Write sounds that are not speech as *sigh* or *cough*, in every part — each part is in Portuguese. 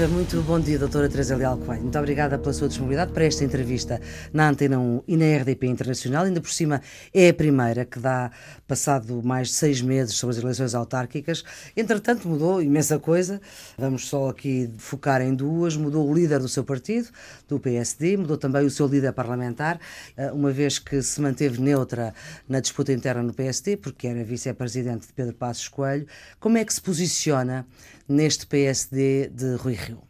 Viva, muito bom dia, doutora Teresa Leal Coelho. Muito obrigada pela sua disponibilidade para esta entrevista na Antena 1 e na RDP Internacional. Ainda por cima é a primeira que dá, passado mais de seis meses, sobre as eleições autárquicas. Entretanto, mudou imensa coisa. Vamos só aqui focar em duas. Mudou o líder do seu partido, do PSD, mudou também o seu líder parlamentar, eh, uma vez que se manteve neutra na disputa interna no PSD, porque era vice-presidente de Pedro Passos Coelho. Como é que se posiciona neste PSD de Rui Rio?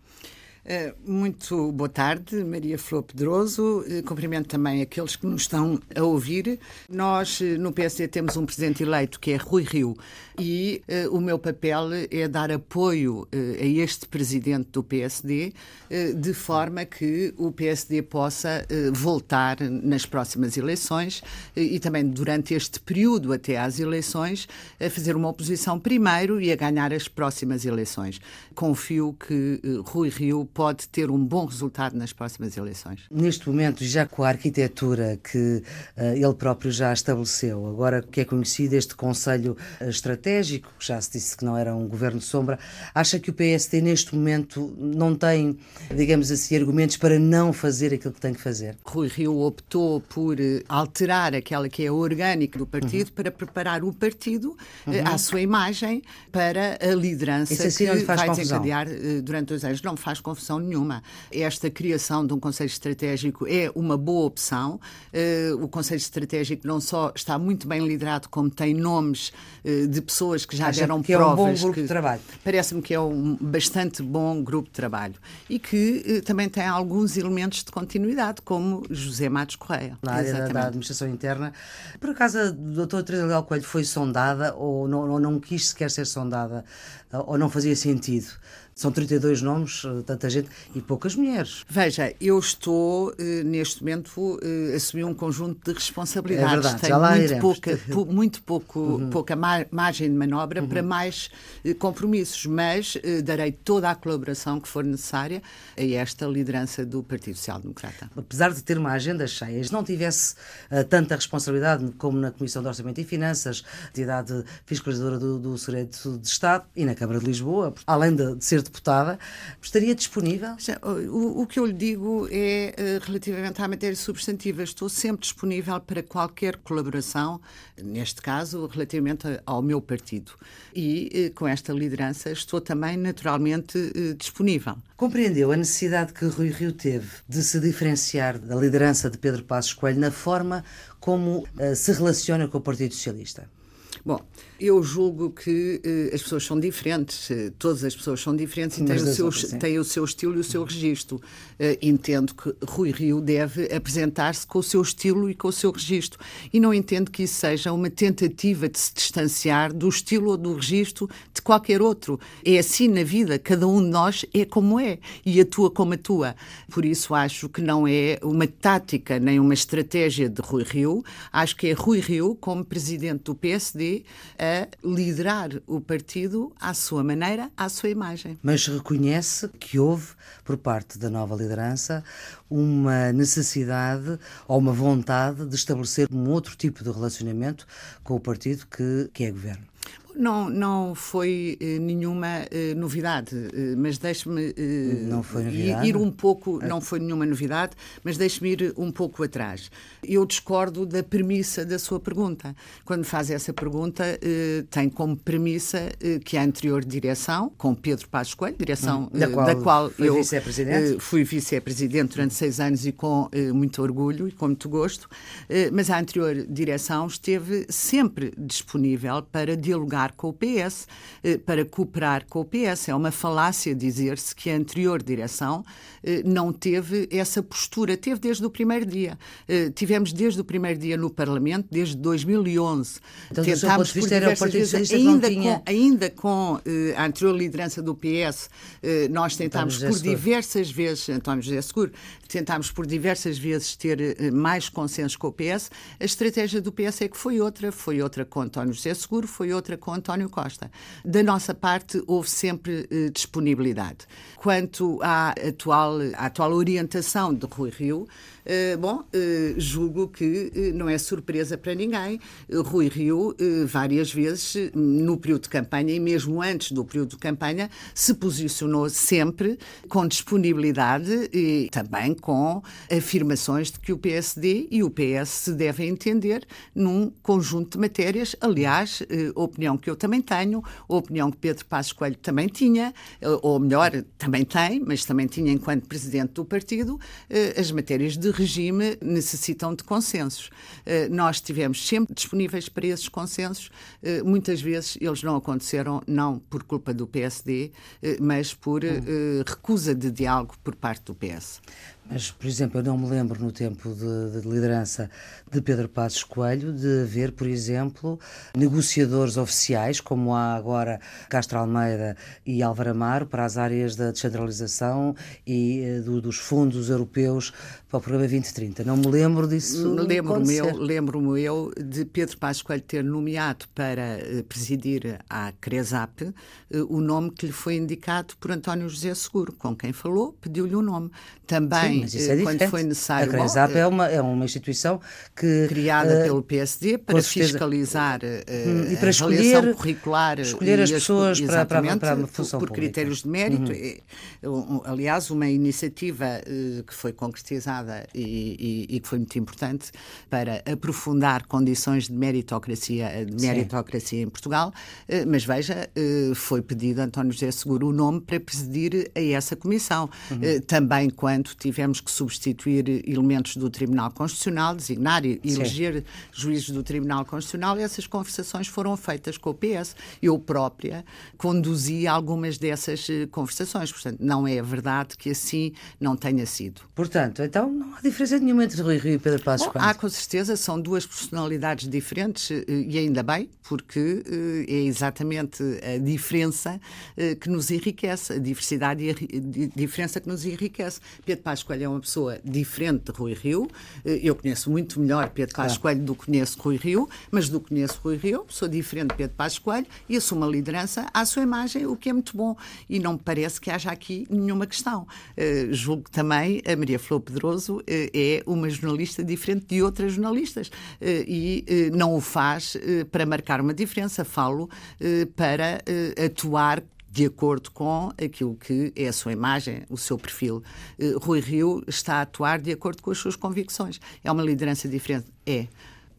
Eh, muito boa tarde, Maria Flor Pedroso. Eh, cumprimento também aqueles que nos estão a ouvir. Nós, eh, no PSD, temos um presidente eleito que é Rui Rio e uh, o meu papel é dar apoio uh, a este presidente do PSD uh, de forma que o PSD possa voltar nas próximas eleições e também durante este período até às eleições a fazer uma oposição primeiro e a ganhar as próximas eleições. Confio que Rui Rio pode ter um bom resultado nas próximas eleições. Neste momento, já com a arquitetura que ele próprio já estabeleceu, agora que é conhecido este Conselho Estratégico, estratégico, já se disse que não era um governo de sombra, acha que o PSD neste momento não tem, digamos assim, argumentos para não fazer aquilo que tem que fazer? Rui Rio optou por eh, alterar aquela que é a orgânica do partido uhum. para preparar o partido eh, uhum. à sua imagem para a liderança assim que vai confusão. desencadear eh, durante dois anos. Não faz confusão nenhuma. Esta criação de um Conselho Estratégico é uma boa opção. O Conselho Estratégico não só está muito bem liderado, como tem nomes de pessoas pessoas que já Acha deram que provas. É um bom grupo que, de trabalho. Parece-me que é um bastante bom grupo de trabalho e que eh, também tem alguns elementos de continuidade, como José Matos Correia. Na área da, da, administração interna. Por acaso a doutora Teresa Leal Coelho foi sondada ou não, ou não quis sequer ser sondada ou não fazia sentido? São 32 nomes, eh, tanta gente, e poucas mulheres. Veja, eu estou, eh, neste momento, a assumir um conjunto de responsabilidades. É verdade, Tenho já lá muito, iremos. pouca, muito pouco, *laughs* Uhum. pouca margem de manobra para mais eh, compromissos, mas eh, darei toda a colaboração que for necessária a esta liderança do Partido Social Democrata. Apesar de ter uma agenda cheia, se não tivesse uh, tanta responsabilidade como na Comissão de Orçamento e Finanças, entidade fiscalizadora do, do Segredo de Estado e na Câmara de Lisboa, além de, de ser deputada, estaria disponível? O, o, que eu lhe digo é, uh, relativamente à matéria substantiva, estou sempre disponível para qualquer colaboração, neste caso, relativamente ao meu partido. E, uh, com esta liderança, estou também naturalmente uh, disponível. Compreendeu a necessidade que Rui Rio teve de se diferenciar da liderança de Pedro Passos Coelho na forma como se relaciona com o Partido Socialista? Bom, eu julgo que uh, as pessoas são diferentes, uh, todas as pessoas são diferentes e têm o, seu, outras, têm o seu estilo e o seu registro. Uh, entendo que Rui Rio deve apresentar-se com o seu estilo e com o seu registro. E não entendo que isso seja uma tentativa de se distanciar do estilo ou do registro de qualquer outro. É assim na vida, cada um de nós é como é e atua como atua. Por isso acho que não é uma tática nem uma estratégia de Rui Rio, acho que é Rui Rio, como presidente do PSD, a liderar o partido à sua maneira, à sua imagem. Mas reconhece que houve, por parte da nova liderança, uma necessidade ou uma vontade de estabelecer um outro tipo de relacionamento com o partido que, que é governo. Não, não foi eh, nenhuma eh, novidade, eh, mas deixe-me ir um pouco, não foi nenhuma novidade, mas deixe-me ir um pouco atrás. Eu discordo da premissa da sua pergunta. Quando faz essa pergunta, tem como premissa que a anterior direção, com Pedro Passos Coelho, direção hum, da qual, da qual eu vice fui vice-presidente durante seis anos e com muito orgulho e com muito gosto, mas a anterior direção esteve sempre disponível para dialogar com o PS, eh, para cooperar com o PS. É uma falácia dizer-se que a anterior direção eh, não teve essa postura. Teve desde o primeiro dia. Eh, tivemos desde o primeiro dia no Parlamento, desde 2011. Então, Tentámos por diversas vezes, ainda, tinha... com, ainda com a anterior liderança do PS, nós tentámos por diversas vezes, António José Seguro, tentámos por diversas vezes ter mais consenso com o PS. A estratégia do PS é que foi outra, foi outra com António José Seguro, foi outra com com António Costa. Da nossa parte, houve sempre eh, disponibilidade. Quanto à atual, à atual orientação de Rui Rio, bom, eh, julgo que eh, não é surpresa para ninguém. Rui Rio, várias vezes, no período de campanha e mesmo antes do período de campanha, se posicionou sempre com disponibilidade e também com afirmações de que o PSD e o PS se devem entender num conjunto de matérias. Aliás, opinião que eu também tenho, opinião que Pedro Passos Coelho também tinha, ou melhor, também tem, mas também tinha enquanto presidente do partido, as matérias de regime necessitam de consensos. Eh, nós estivemos sempre disponíveis para esses consensos. Eh, muitas vezes eles não aconteceram, não por culpa do PSD, eh, mas por hum. recusa de diálogo por parte do PS. Mas, por exemplo, eu não me lembro no tempo de, de, liderança de Pedro Passos Coelho de haver, por exemplo, negociadores oficiais, como há agora Castro Almeida e Álvaro Amaro, para as áreas da descentralização e eh, do, dos fundos europeus para o programa 2030. Não me lembro disso. Lembro-me eu, lembro eu de Pedro Passos Coelho ter nomeado para eh, presidir a CRESAP eh, o nome que lhe foi indicado por António José Seguro, com quem falou, pediu-lhe o nome. Também mas isso é eh, quando foi necessário. A CRESAP é, uma, é uma instituição que. Criada uh, pelo PSD para fiscalizar uh, e para escolher, curricular. Escolher as pessoas para, para, para a função por, por critérios de mérito. Uhum. aliás, uma iniciativa uh, que foi concretizada e, e, e, que foi muito importante para aprofundar condições de meritocracia, de meritocracia em Portugal. mas veja, foi pedido a António José Seguro o nome para presidir a essa comissão. Uhum. também quando tivemos tivemos que substituir elementos do Tribunal Constitucional, designar e eleger juízes do Tribunal Constitucional, essas conversações foram feitas com o PS. Eu própria conduzi algumas dessas eh, conversações. Portanto, não é verdade que assim não tenha sido. Portanto, então não há diferença nenhuma entre Rui Rio e Pedro Passos Bom, Há, com certeza, são duas personalidades diferentes eh, e ainda bem, porque eh, é exatamente a diferença que nos enriquece, a diversidade e a diferença que nos enriquece. Pedro Passos Coelho é uma pessoa diferente de Rui Rio. Eh, eu conheço muito melhor Pedro Passos Coelho do que conheço Rui Rio, mas do que conheço Rui Rio, sou diferente de Pedro Passos Coelho e assumo a liderança à sua imagem, o que é muito bom. E não me parece que haja aqui nenhuma questão. Uh, julgo que também a Maria Flor Pedroso uh, é uma jornalista diferente de outras jornalistas uh, e não o faz para marcar uma diferença, falo para atuar de acordo com aquilo que é a sua imagem, o seu perfil. Uh, Rui Rio está a atuar de acordo com as suas convicções. É uma liderança diferente? É.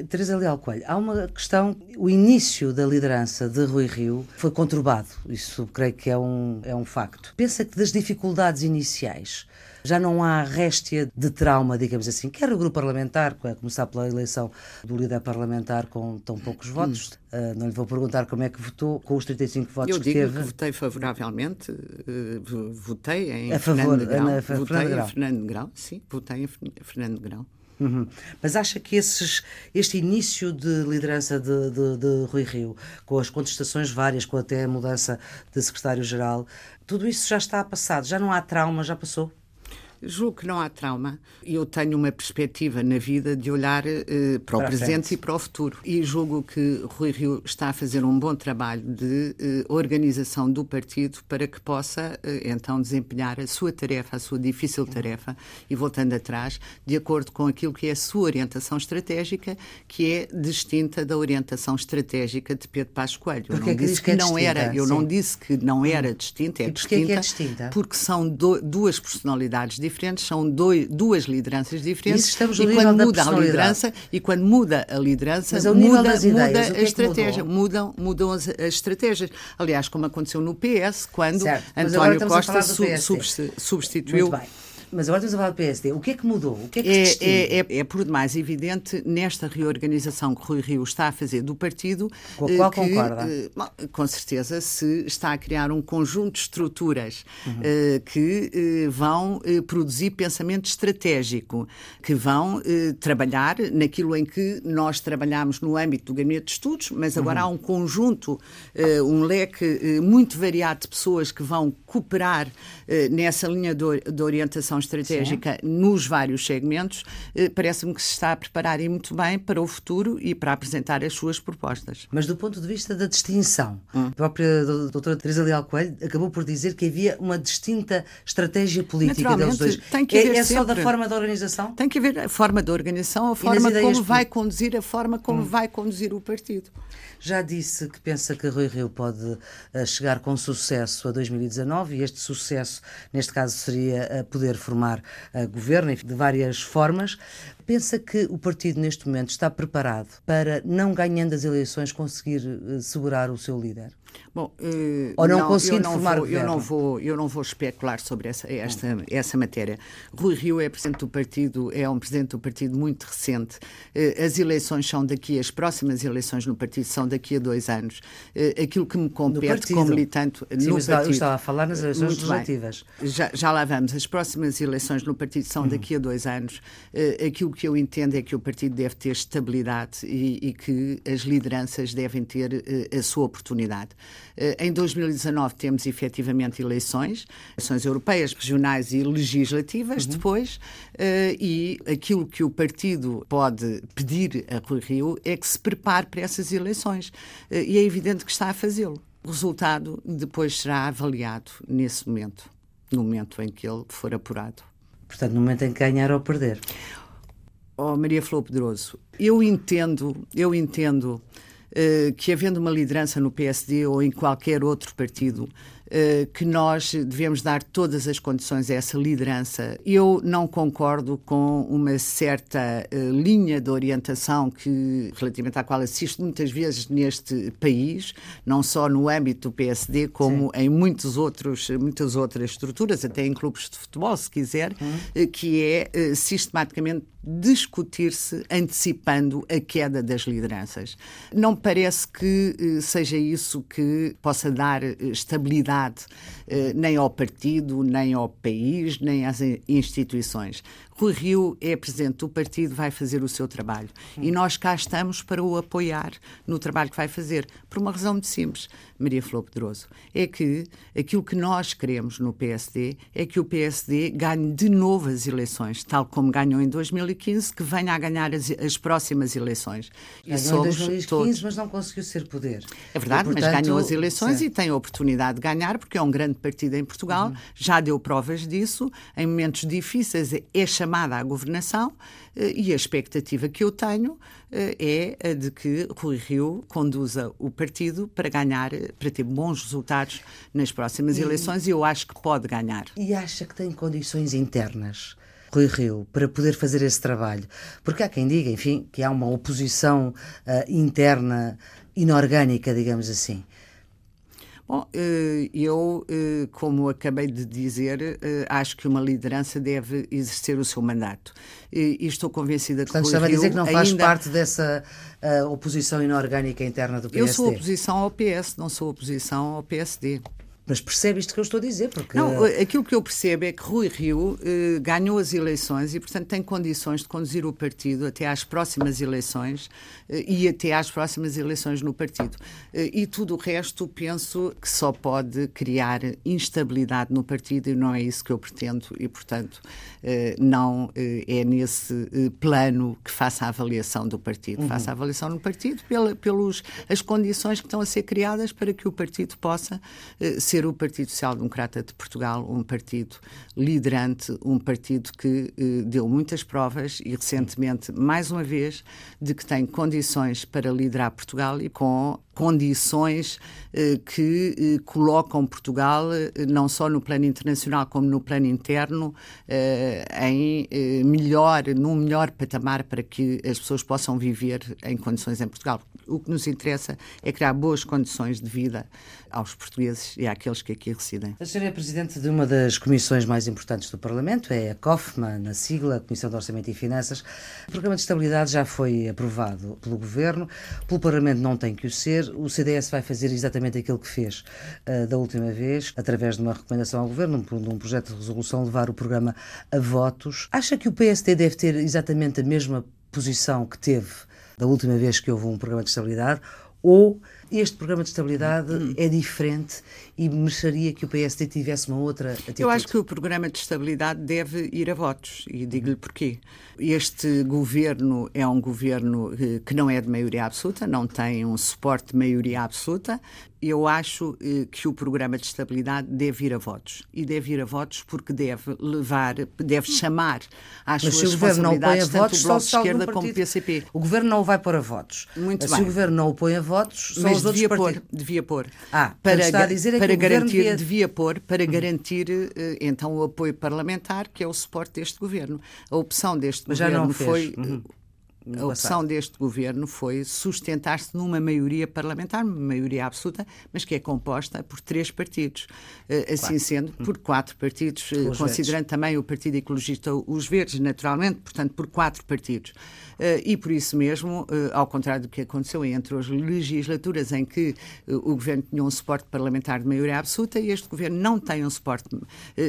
Teresa Leal Coelho, há uma questão, o início da liderança de Rui Rio foi conturbado, isso creio que é um, é um facto. Pensa que das dificuldades iniciais já não há réstia de trauma, digamos assim, quer o grupo parlamentar, a começar pela eleição do líder parlamentar com tão poucos hum. votos. Uh, não lhe vou perguntar como é que votou com os 35 votos Eu que teve. Eu digo que votei favoravelmente, uh, votei em a favor, Fernando Grão. Na, votei Fernando Grão. em Fernando Grão, sim, votei em Fernando Grão. Uhum. Mas acha que esses, este início de liderança de, de, de, Rui Rio, com as contestações várias, com até a mudança de secretário-geral, tudo isso já está passado? Já não há trauma? Já passou? Julgo que não há trauma. Eu tenho uma perspectiva na vida de olhar para, para o presente frente. e para o futuro. E julgo que Rui Rio está a fazer um bom trabalho de uh, organização do partido para que possa, uh, então, desempenhar a sua tarefa, a sua difícil tarefa, e voltando atrás, de acordo com aquilo que é a sua orientação estratégica, que é distinta da orientação estratégica de Pedro Passos Coelho. Eu não disse que, que, não distinta? era, eu Sim. não disse que não era hum. distinta, é, e distinta, é distinta porque são do, duas personalidades diferentes diferentes, são dois, duas lideranças diferentes. Isso estamos no e quando muda a liderança e quando muda a liderança, Mas muda, ideias, muda a é estratégia, mudam, mudam as, as, estratégias. Aliás, como aconteceu no PS, quando certo. António Costa substituiu Muito bem. Mas agora estamos a falar do PSD. O que é que mudou? O que é que é, é, é, é, por demais evidente nesta reorganização que Rui Rio está a fazer do partido. Com a qual que, concorda? Uh, com certeza, se está a criar um conjunto de estruturas uhum. uh, que vão produzir pensamento estratégico, que vão trabalhar naquilo em que nós trabalhamos no âmbito do gabinete de estudos, mas agora uhum. há um conjunto, um leque muito variado de pessoas que vão cooperar nessa linha de, de orientação estratégica Sim. nos vários segmentos, eh, parece-me que se está a preparar e muito bem para o futuro e para apresentar as suas propostas. Mas do ponto de vista da distinção, hum. a própria doutora Teresa Leal Coelho acabou por dizer que havia uma distinta estratégia política deles dois. Tem que haver é, é só da forma da organização? Tem que haver a forma da organização, a forma como vai conduzir, a forma como hum. vai conduzir o partido. Já disse que pensa que Rui Rio pode uh, chegar com sucesso a 2019 e este sucesso, neste caso, seria uh, poder formar uh, governo de várias formas. Pensa que o partido, neste momento, está preparado para, não ganhando as eleições, conseguir segurar o seu líder? Bom, uh, Ou não, não conseguindo não formar vou, eu não vou Eu não vou especular sobre essa, esta, essa matéria. Rui Rio é presidente do partido, é um presidente do partido muito recente. Uh, as eleições são daqui, as próximas eleições no partido são daqui a dois anos. Uh, aquilo que me compete como militante Sim, no partido... Eu estava a falar nas eleições legislativas. Já, já lá vamos. As próximas eleições no partido são uhum. daqui a dois anos. aquilo que eu entendo é que o partido deve ter estabilidade e, e que as lideranças devem ter a sua oportunidade. Eh, em 2019 temos efetivamente eleições, eleições europeias, regionais e legislativas uhum. depois, eh, e aquilo que o partido pode pedir a Rui Rio é que se prepare para essas eleições. Eh, e é evidente que está a fazê-lo. O resultado depois será avaliado nesse momento, no momento em que ele for apurado. Portanto, no momento em que ganhar ou perder. Oh, Maria Flor Pedroso, eu entendo, eu entendo que havendo uma liderança no PSD ou em qualquer outro partido, eh, que nós devemos dar todas as condições a essa liderança. Eu não concordo com uma certa eh, linha de orientação que, relativamente à qual assisto muitas vezes neste país, não só no âmbito do PSD, como Sim. em muitos outros, muitas outras estruturas, até em clubes de futebol, se quiser, hum. que é sistematicamente discutir-se antecipando a queda das lideranças. Não parece que eh, seja isso que possa dar eh, estabilidade eh, nem ao partido, nem ao país, nem às instituições. Rui Rio é presidente do partido, vai fazer o seu trabalho. E nós cá estamos para o apoiar no trabalho que vai fazer. Por uma razão muito simples, Maria Flor Pedroso. É que aquilo que nós queremos no PSD é que o PSD ganhe de novo as eleições, tal como ganhou em 2015, que venha a ganhar as, as próximas eleições. Ganhou e somos em 2015, todos... mas não conseguiu ser poder. É verdade, e, portanto, mas ganhou as eleições sim. e tem a oportunidade de ganhar, porque é um grande partido em Portugal, uhum. já deu provas disso, em momentos difíceis é chamado chamada à governação eh, e a expectativa que eu tenho eh, é a de que Rui Rio conduza o partido para ganhar, para ter bons resultados nas próximas e, eleições e eu acho que pode ganhar. E acha que tem condições internas? Rui Rio, para poder fazer esse trabalho? Porque há quem diga, enfim, que há uma oposição uh, interna inorgânica, digamos assim. Bom, eh, eu, eh, como acabei de dizer, eh, acho que uma liderança deve exercer o seu mandato. E estou convencida Portanto, que estava a dizer que não faz ainda... parte dessa oposição inorgânica interna do PSD. Eu sou oposição ao PS, não sou oposição ao PSD. Mas percebe isto que eu estou a dizer? Porque... Não, aquilo que eu percebo é que Rui Rio eh, ganhou as eleições e, portanto, tem condições de conduzir o partido até às próximas eleições eh, e até às próximas eleições no partido. Eh, e tudo o resto, penso que só pode criar instabilidade no partido e não é isso que eu pretendo e, portanto, não eh, é nesse eh, plano que faça a avaliação do partido. Uhum. Faça a avaliação no partido pela, pelas as condições que estão a ser criadas para que o partido possa ser o Partido Social Democrata de Portugal, um partido liderante, um partido que eh, deu muitas provas e recentemente, mais uma vez, de que tem condições para liderar Portugal e com condições eh, que eh, colocam Portugal, eh, não só no plano internacional como no plano interno, em melhor, num melhor patamar para que as pessoas possam viver em condições em Portugal. O que nos interessa é criar boas condições de vida aos portugueses e àqueles que aqui residem. A senhora é presidente de uma das comissões mais importantes do Parlamento, é a COFMA, na sigla, Comissão de Orçamento e Finanças. O Programa de Estabilidade já foi aprovado pelo Governo, pelo Parlamento não tem que o ser. O CDS vai fazer exatamente aquilo que fez uh, da última vez, através de uma recomendação ao Governo, de um projeto de resolução, levar o programa a votos. Acha que o PST deve ter exatamente a mesma posição que teve da última vez que houve um programa de estabilidade? Ou este programa de estabilidade hum. é diferente e mereceria que o PSD tivesse uma outra atitude? Eu acho que o programa de estabilidade deve ir a votos e digo-lhe porquê. Este governo é um governo eh, que não é de maioria absoluta, não tem um suporte de maioria absoluta, eu acho eh, que o programa de estabilidade deve ir a votos. E deve ir a votos porque deve levar, deve chamar às Mas suas responsabilidades tanto votos, o Bloco de Esquerda como o PCP. O Governo não vai pôr a votos. Muito Se bem. o Governo não o põe a votos, são Mas os outros devia partidos. Pôr, devia pôr. Ah, para, está a dizer é para que garantir, devia... devia pôr, para uhum. garantir eh, então o apoio parlamentar, que é o suporte deste Governo. A opção deste Mas Governo foi... Uhum a opção deste governo foi sustentar-se numa maioria parlamentar, uma maioria absoluta, mas que é composta por três partidos. Eh, assim quatro. sendo, por quatro partidos, eh, considerando verdes. também o Partido Ecologista, os Verdes, naturalmente, portanto, por quatro partidos. Eh, e por isso mesmo, ao contrário do que aconteceu entre as legislaturas em que o governo tinha um suporte parlamentar de maioria absoluta, este governo não tem um suporte,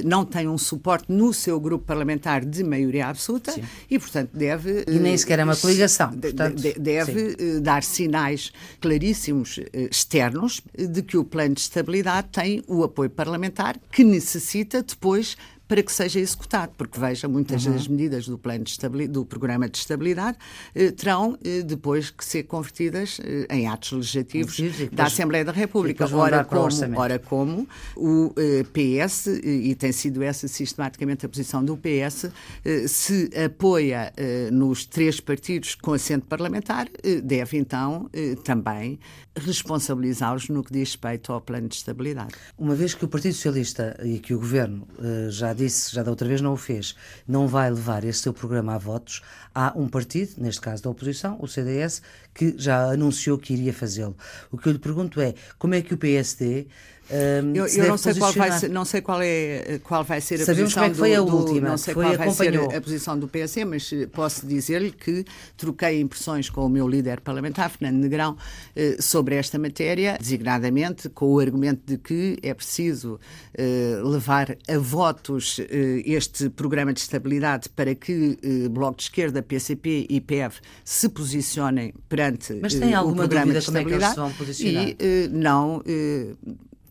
não tem um suporte no seu grupo parlamentar de maioria absoluta Sim. e, portanto, deve. E nem sequer é uma coligação. Portanto, de, deve sim. Eh, dar sinais claríssimos eh, externos de que o plano de estabilidade tem o apoio parlamentar que necessita depois para que seja executado, porque veja, muitas uhum. das medidas do plano de do programa de estabilidade eh, terão eh, depois que ser convertidas eh, em atos legislativos depois, da Assembleia da República. Ora como, ora como o eh, PS, e tem sido essa sistematicamente a posição do PS, eh, se apoia eh, nos três partidos com assento parlamentar, deve então também responsabilizá-los no que diz respeito ao plano de estabilidade. Uma vez que o Partido Socialista e que o Governo já disse, já da outra vez não o fez, não vai levar esse seu programa a votos, há um partido, neste caso da oposição, o CDS, que já anunciou que iria fazê-lo. O que eu lhe pergunto é como é que o PSD um, eu, eu não sei qual vai ser, não sei qual é qual vai ser a Sabemos posição como é que foi do, a última, do, não sei qual vai acompanhou. ser a posição do PSD, mas eh, posso dizer-lhe que troquei impressões com o meu líder parlamentar, Fernando Negrão, eh, sobre esta matéria, designadamente com o argumento de que é preciso eh, levar a votos este programa de estabilidade para que Bloco de Esquerda, PCP e PEV se posicionem perante mas tem alguma o programa dúvida de estabilidade como é que eles se vão posicionar? e não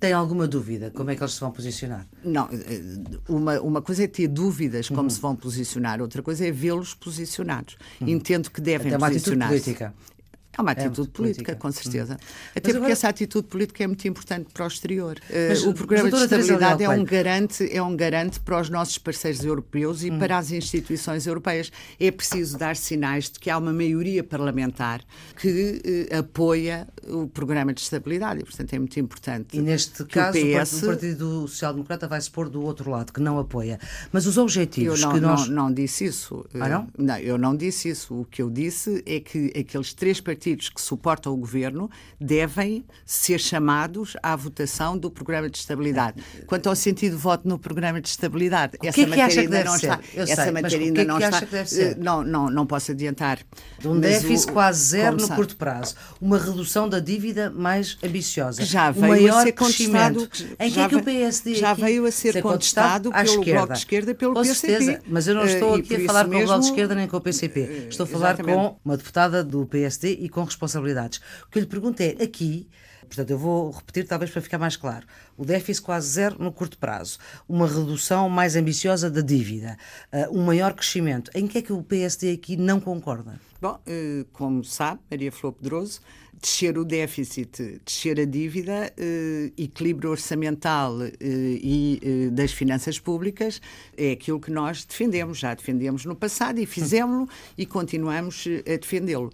tem alguma dúvida como é que eles se vão posicionar? Não, eh, uma, uma coisa é ter dúvidas como uhum. se vão posicionar, outra coisa é vê-los posicionados. Uhum. Entendo que devem posicionar-se. É uma é atitude é política, política, com certeza. Hum. Até mas porque agora... essa atitude política é muito importante para o exterior. Eh, mas, o programa de estabilidade é um, garante, é um garante para os nossos parceiros europeus e hum. para as instituições europeias. É preciso dar sinais de que há uma maioria parlamentar que eh, apoia o programa de estabilidade. E, portanto, é muito importante. E neste caso, o, PS... o Partido Social Democrata vai se pôr do outro lado, que não apoia. Mas os objetivos eu não, que nós. Não, não disse isso. Ah, não? não? Eu não disse isso. O que eu disse é que aqueles três partidos partidos que suportam o governo devem ser chamados à votação do programa de estabilidade. Quanto ao sentido de voto no programa de estabilidade, o essa que é que matéria ainda não ser? está. Eu essa sei, matéria ainda não está. Não, não, não posso adiantar. De um déficit quase zero no sabe? curto prazo, uma redução da dívida mais ambiciosa, já veio maior a ser contestado. Em que é que o PSD já veio a ser, ser contestado, contestado pelo esquerda. Bloco de Esquerda pelo com PCP. Certeza, mas eu não estou uh, aqui a falar com o Bloco de Esquerda nem com o PCP. Estou a falar Exatamente. com uma deputada do PSD e com responsabilidades. O que eu lhe pergunto é, aqui, portanto, eu vou repetir talvez para ficar mais claro, o déficit quase zero no curto prazo, uma redução mais ambiciosa da dívida, uh, um maior crescimento. Em que é que o PSD aqui não concorda? Bom, uh, como sabe, Maria Flor Pedroso, descer o déficit, descer a dívida, eh, equilíbrio orçamental eh, e eh, das finanças públicas é aquilo que nós defendemos. Já defendemos no passado e fizemos-lo e continuamos a defendê-lo.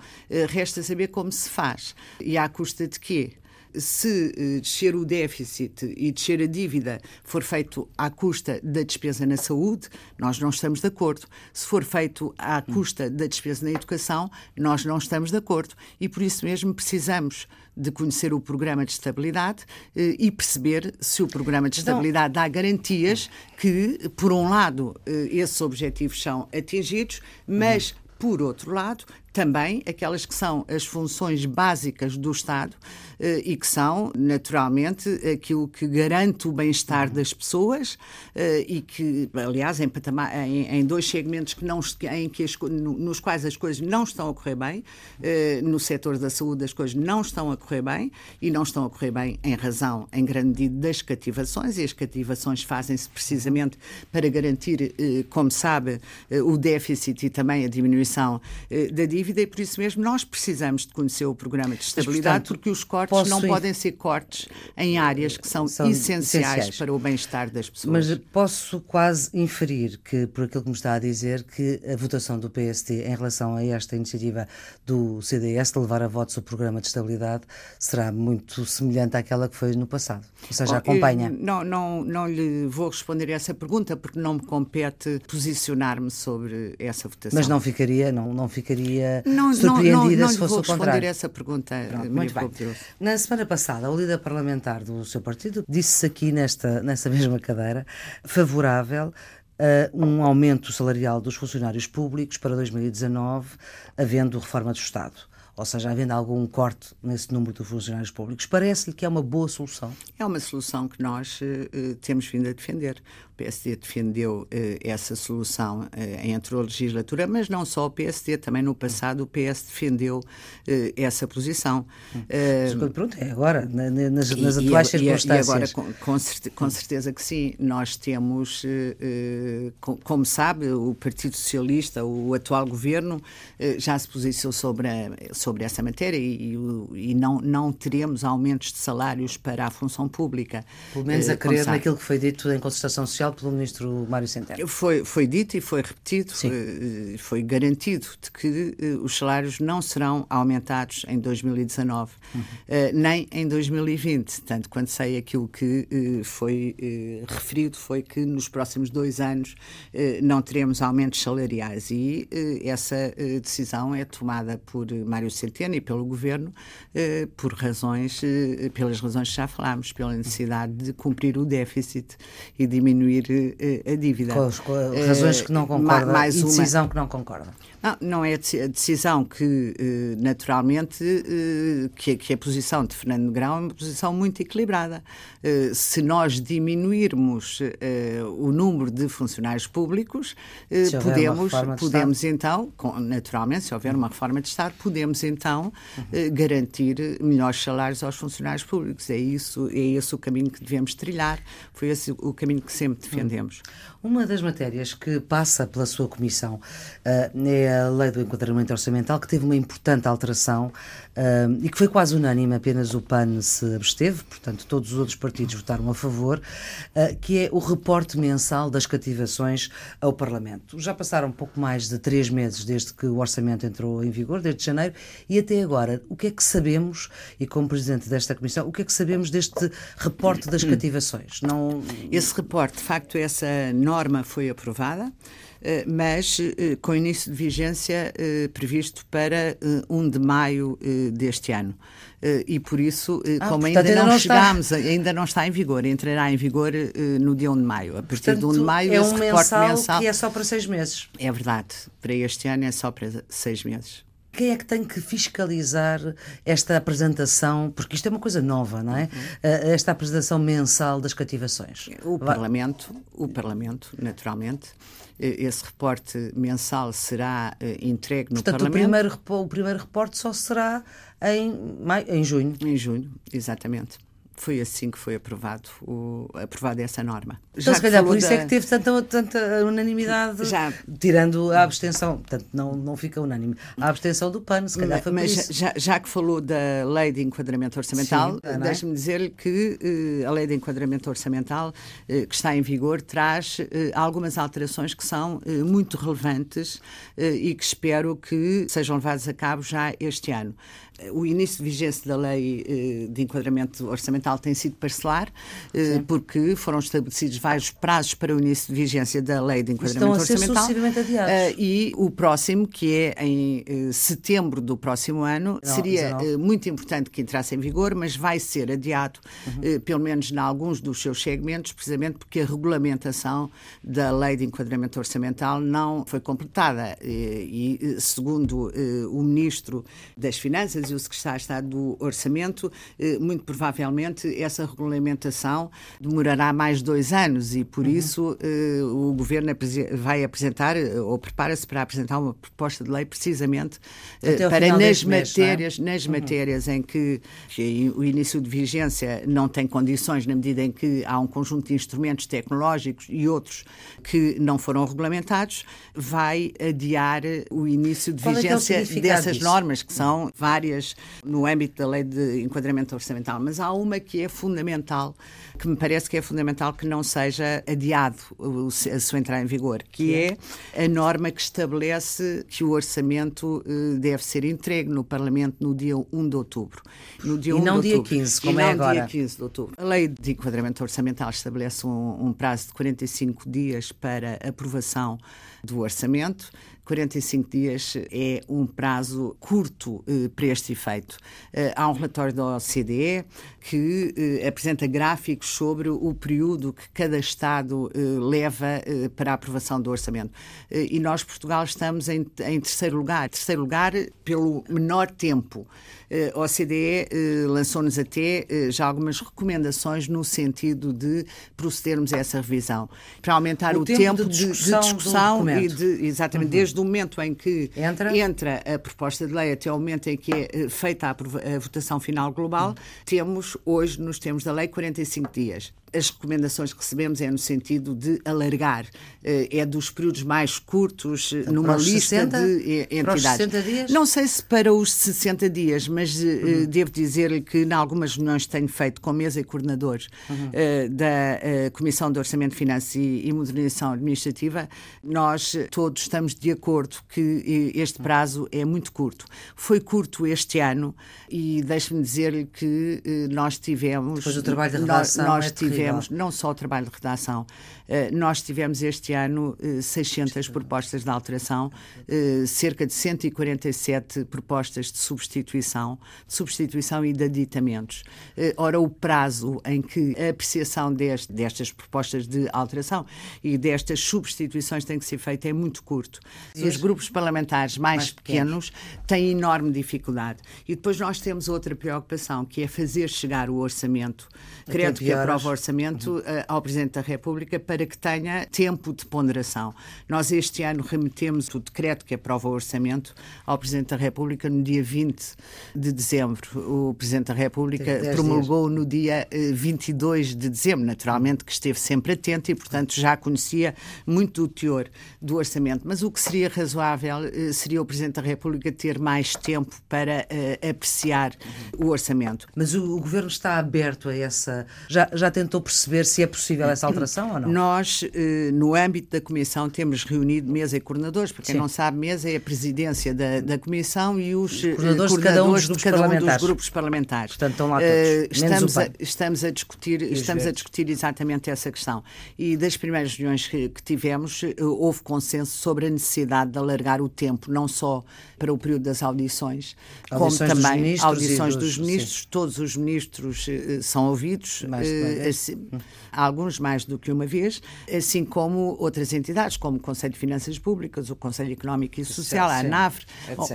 resta saber como se faz e à custa de quê? Se uh, descer o déficit e descer a dívida for feito à custa da despesa na saúde, nós não estamos de acordo. Se for feito à custa da despesa na educação, nós não estamos de acordo. E por isso mesmo precisamos de conhecer o programa de estabilidade uh, e perceber se o programa de então, estabilidade dá garantias que, por um lado, uh, esses objetivos são atingidos, mas, por outro lado, também aquelas que são as funções básicas do Estado eh, e que são, naturalmente, aquilo que garante o bem-estar das pessoas eh, e que, aliás, em, patamar, em, em dois segmentos que não, em que as, nos quais as coisas não estão a correr bem, eh, no setor da saúde as coisas não estão a correr bem e não estão a correr bem em razão, em grande medida, das cativações e as cativações fazem-se precisamente para garantir, como sabe, o déficit e também a diminuição da dívida e por isso mesmo nós precisamos de conhecer o programa de estabilidade Mas, portanto, porque os cortes cortes não podem ser cortes em áreas que são, são essenciais, essenciais, para o bem-estar das pessoas. Mas posso quase inferir que, por aquilo que me está a dizer, que a votação do PST em relação a esta iniciativa do CDS de levar a votos o programa de estabilidade será muito semelhante àquela que foi no passado. Ou seja, Bom, acompanha. Não, não, não lhe vou responder a essa pergunta porque não me compete posicionar-me sobre essa votação. Mas não ficaria, não, não ficaria não, surpreendida não, não, não se fosse o contrário. Não vou responder essa pergunta, Pronto, muito bem. Na semana passada, o líder parlamentar do seu partido disse aqui nesta, nessa *laughs* mesma cadeira favorável a um aumento salarial dos funcionários públicos para 2019, havendo reforma do Estado ou seja, havendo algum corte nesse número de funcionários públicos, parece-lhe que é uma boa solução? É uma solução que nós uh, temos vindo a defender. PSD defendeu uh, essa solução uh, entre a legislatura, mas não só o PSD, também no passado o PS defendeu uh, essa posição. Uh, pronto, é agora, nas, nas atuais e, circunstâncias. E agora, com, com, certeza, com, certeza que sim, nós temos, com, como sabe, o Partido Socialista, o atual governo, já se posicionou sobre, a, sobre essa matéria e, e, não, não teremos aumentos de salários para a função pública. Pelo menos a crer naquilo que foi dito em concertação social pelo ministro Mário Centeno. Foi, foi dito e foi repetido, foi, eh, foi, garantido de que uh, os salários não serão aumentados em 2019, uhum. uh, nem em 2020. Tanto quanto sei, aquilo que uh, foi referido foi que nos próximos dois anos não teremos aumentos salariais e essa decisão é tomada por Mário Centeno e pelo governo por razões, pelas razões que já falámos, pela necessidade de cumprir o déficit e diminuir diminuir uh, a dívida. Com, as, com razões que não eh, concordam mais decisão que não concorda. Não, não é a decisão que, uh, naturalmente, uh, que, que, a posição de Fernando Negrão é uma posição muito equilibrada. se nós diminuirmos o número de funcionários públicos, podemos, podemos então, naturalmente, se houver uma reforma de Estado, podemos então uhum. garantir melhores salários aos funcionários públicos. É isso, é esse o caminho que devemos trilhar. Foi esse o caminho que sempre defendemos. Uma das matérias que passa pela sua comissão uh, é a Lei do Enquadramento Orçamental, que teve uma importante alteração uh, e que foi quase unânime, apenas o PAN se absteve, portanto, todos os outros partidos votaram a favor, uh, que é o reporte mensal das cativações ao Parlamento. Já passaram pouco mais de três meses desde que o orçamento entrou em vigor, desde janeiro, e até agora, o que é que sabemos, e como presidente desta comissão, o que é que sabemos deste reporte das cativações? Não... Esse reporte, de facto, essa norma foi aprovada. Eh, mas eh, com início de vigência eh, previsto para 1 de maio deste ano. E por isso, ah, como ainda não, não chegámos, ainda não está em vigor, entrará em vigor no dia 1 de maio. A partir portanto, de 1 de maio, é esse um reporte mensal, mensal. que é só para seis meses. É verdade. Para este ano é só para seis meses quem é que tem que fiscalizar esta apresentação? Porque isto é uma coisa nova, não é? Uhum. Esta apresentação mensal das cativações. O Parlamento, o Parlamento, naturalmente. Esse reporte mensal será eh, entregue no Portanto, Parlamento. Portanto, o primeiro, o primeiro reporte só será em, maio, em junho. Em junho, exatamente. Foi assim que foi aprovado, o, aprovada essa norma. Então, se calhar por isso da... é que teve tanta, tanta unanimidade, já. tirando a abstenção, portanto, não, não fica unânime. A abstenção do PAN, se calhar foi Mas isso. Já, já que falou da lei de enquadramento orçamental, é? deixe-me dizer que uh, a lei de enquadramento orçamental uh, que está em vigor traz uh, algumas alterações que são muito relevantes e que espero que sejam levadas a cabo já este ano. O início de vigência da lei eh, de enquadramento orçamental tem sido parcelar, eh, porque foram estabelecidos vários prazos para o início de vigência da lei de enquadramento Estão a orçamental. Ser adiados. Eh, e o próximo, que é em setembro do próximo ano, Não, seria 19. muito importante que entrasse em vigor, mas vai ser adiado, uhum. pelo menos em alguns dos seus segmentos, precisamente porque a regulamentação da lei de enquadramento orçamental não foi completada. E segundo o Ministro das Finanças, e o Secretário de Estado do Orçamento, eh, muito provavelmente essa regulamentação demorará mais dois anos e, por uhum. isso, eh, o Governo vai apresentar eh, ou prepara-se para apresentar uma proposta de lei precisamente para nas matérias, mês, é? nas uhum. matérias em que, o início de vigência não tem condições na medida em que há um conjunto de instrumentos tecnológicos e outros que não foram regulamentados, vai adiar o início de Qual vigência é dessas disso? normas, que são várias no âmbito da lei de enquadramento orçamental, mas há uma que é fundamental, que me parece que é fundamental que não seja adiado a sua entrada em vigor, que é a norma que estabelece que o orçamento eh, deve ser entregue no Parlamento no dia 1 de outubro. No dia e 1 não dia outubro. 15, como e é agora. dia 15 de outubro. A lei de enquadramento orçamental estabelece um, um prazo de 45 dias para aprovação do orçamento. 45 dias é um prazo curto eh, para este efeito. Eh, há um relatório da OCDE que eh, apresenta gráficos sobre o período que cada Estado eh, leva eh, para a aprovação do orçamento. Eh, e nós, Portugal, estamos em, em terceiro lugar. Terceiro lugar pelo menor tempo. A OCDE lançou-nos até já algumas recomendações no sentido de procedermos a essa revisão. Para aumentar o, o tempo, tempo, de discussão, de, de discussão e de, exatamente, uhum. desde o momento em que entra? entra? a proposta de lei até o momento em que é feita a, a votação final global, uhum. temos hoje, nos termos da lei, 45 dias as recomendações que recebemos é no sentido de alargar, eh, é dos períodos mais curtos então, numa lista 60, de entidades. Para os 60 dias? Não sei se para os 60 dias, mas eh, uhum. devo dizer-lhe que em algumas reuniões que tenho feito com mesa e coordenadores uhum. da Comissão de Orçamento, Finanças e Modernização Administrativa, nós todos estamos de acordo que este prazo é muito curto. Foi curto este ano e deixe-me dizer-lhe que nós tivemos... Depois do trabalho de redação nós, nós é tivemos não só o trabalho de redação, nós tivemos este ano 600 eh, propostas de alteração, eh, cerca de 147 propostas de substituição, de substituição e de aditamentos. Ora, o prazo em que a apreciação deste, destas propostas de alteração e destas substituições tem que ser feita é muito curto. E os grupos parlamentares mais, mais pequenos, pequenos têm enorme dificuldade. E depois nós temos outra preocupação, que é fazer chegar o orçamento, credo que aprova o orçamento, uhum. ao Presidente da República para que tenha tempo de ponderação. Nós este ano remetemos o decreto que aprova o orçamento ao Presidente da República no dia 20 de dezembro. O Presidente da República promulgou no dia 22 eh, de dezembro, naturalmente que esteve sempre atento e, portanto, já conhecia muito do teor do orçamento. Mas o que seria razoável eh, seria o Presidente da República ter mais tempo para uh, apreciar o orçamento. Mas o, o, Governo está aberto a essa. Já, já tentou perceber se é possível essa alteração ou não? Nós, eh, no âmbito da Comissão, temos reunido mesa e coordenadores. Para quem Sim. não sabe, mesa é a presidência da, da Comissão e os eh, coordenadores, coordenadores de cada um dos, de cada um dos grupos parlamentares. Portanto, estão lá todos. estamos, a, estamos a discutir, estamos a discutir exatamente essa questão. E das primeiras reuniões que, que tivemos, houve consenso sobre a necessidade de alargar o tempo, não só para o período das audições, audições como também audições dos, dos ministros. Sim. Todos os ministros uh, são ouvidos, uh, assim, alguns mais do que uma vez, assim como outras entidades, como o Conselho de Finanças Públicas, o Conselho Económico e Social, a ANAFRE,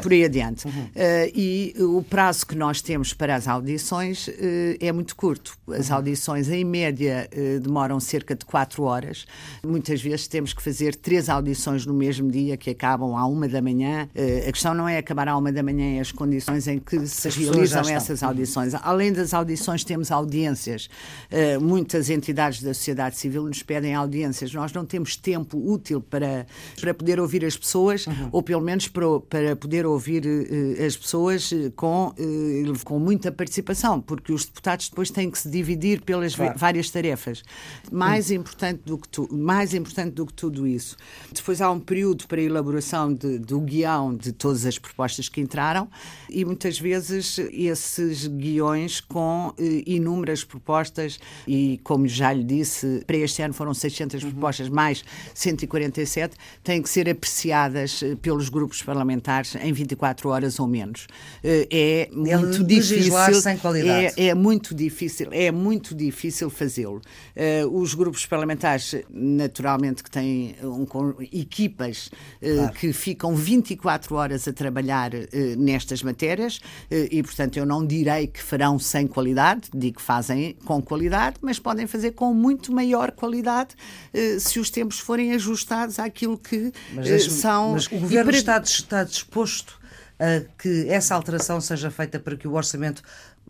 por aí adiante. Uhum. Uh, e o prazo que nós temos para as audições é muito curto. As uhum. audições, em média, demoram cerca de quatro horas. Muitas vezes temos que fazer três audições no mesmo dia, que acabam à uma da manhã. a questão não é acabar à uma da manhã, é as condições em que se as realizam essas audições. Além das audições, temos audiências uh, muitas entidades da sociedade civil nos pedem audiências. Nós não temos tempo útil para, para poder ouvir as pessoas, uhum. ou pelo menos para, para poder ouvir uh, as pessoas com, uh, com muita participação, porque os deputados depois têm que se dividir pelas claro. várias tarefas. Mais, uhum. importante do que tu, mais importante do que tudo isso. Depois há um período para a elaboração de, do guião de todas as propostas que entraram e muitas vezes esses guiões com eh, inúmeras propostas e, como já lhe disse, para este ano foram 600 uhum. propostas, mais 147, têm que ser apreciadas eh, pelos grupos parlamentares em 24 horas ou menos. Eh, é muito difícil. Sem qualidade. É, é muito difícil, é muito difícil fazê-lo. os grupos parlamentares, naturalmente, que têm um, equipas claro. que ficam 24 horas a trabalhar nestas matérias e, portanto, eu não direi que farão sem qualidade, digo que fazem com qualidade, mas podem fazer com muito maior qualidade eh, se os tempos forem ajustados àquilo que mas, eh, são. Mas o governo para... está, está disposto a que essa alteração seja feita para que o orçamento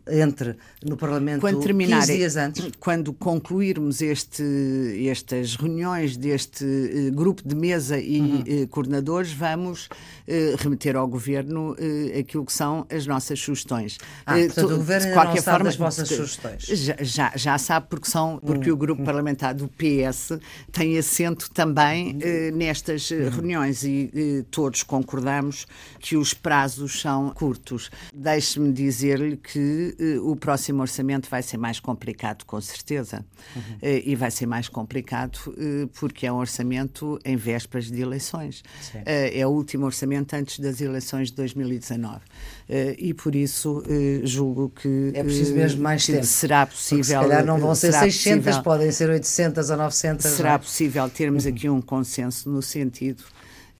entre no Parlamento quando terminar, 15 dias antes? Quando concluirmos este, estas reuniões deste uh, grupo de mesa e uhum. uh, coordenadores, vamos uh, remeter ao Governo aquilo que são as nossas sugestões. Ah, portanto, o Governo de qualquer forma, as vossas sugestões. Já, já, já, sabe porque, são, porque uhum. o grupo parlamentar do PS tem assento também uhum. nestas uhum. reuniões e todos concordamos que os prazos são curtos. Deixe-me dizer-lhe que uh, o próximo orçamento vai ser mais complicado, com certeza. Uhum. Uh, e vai ser mais complicado uh, porque é um orçamento em vésperas de eleições. é o último orçamento antes das eleições de 2019. e por isso julgo que. É preciso mesmo mais tempo. Será possível. se calhar não vão ser 600, possível, podem ser 800 ou 900. Será possível termos aqui um consenso no sentido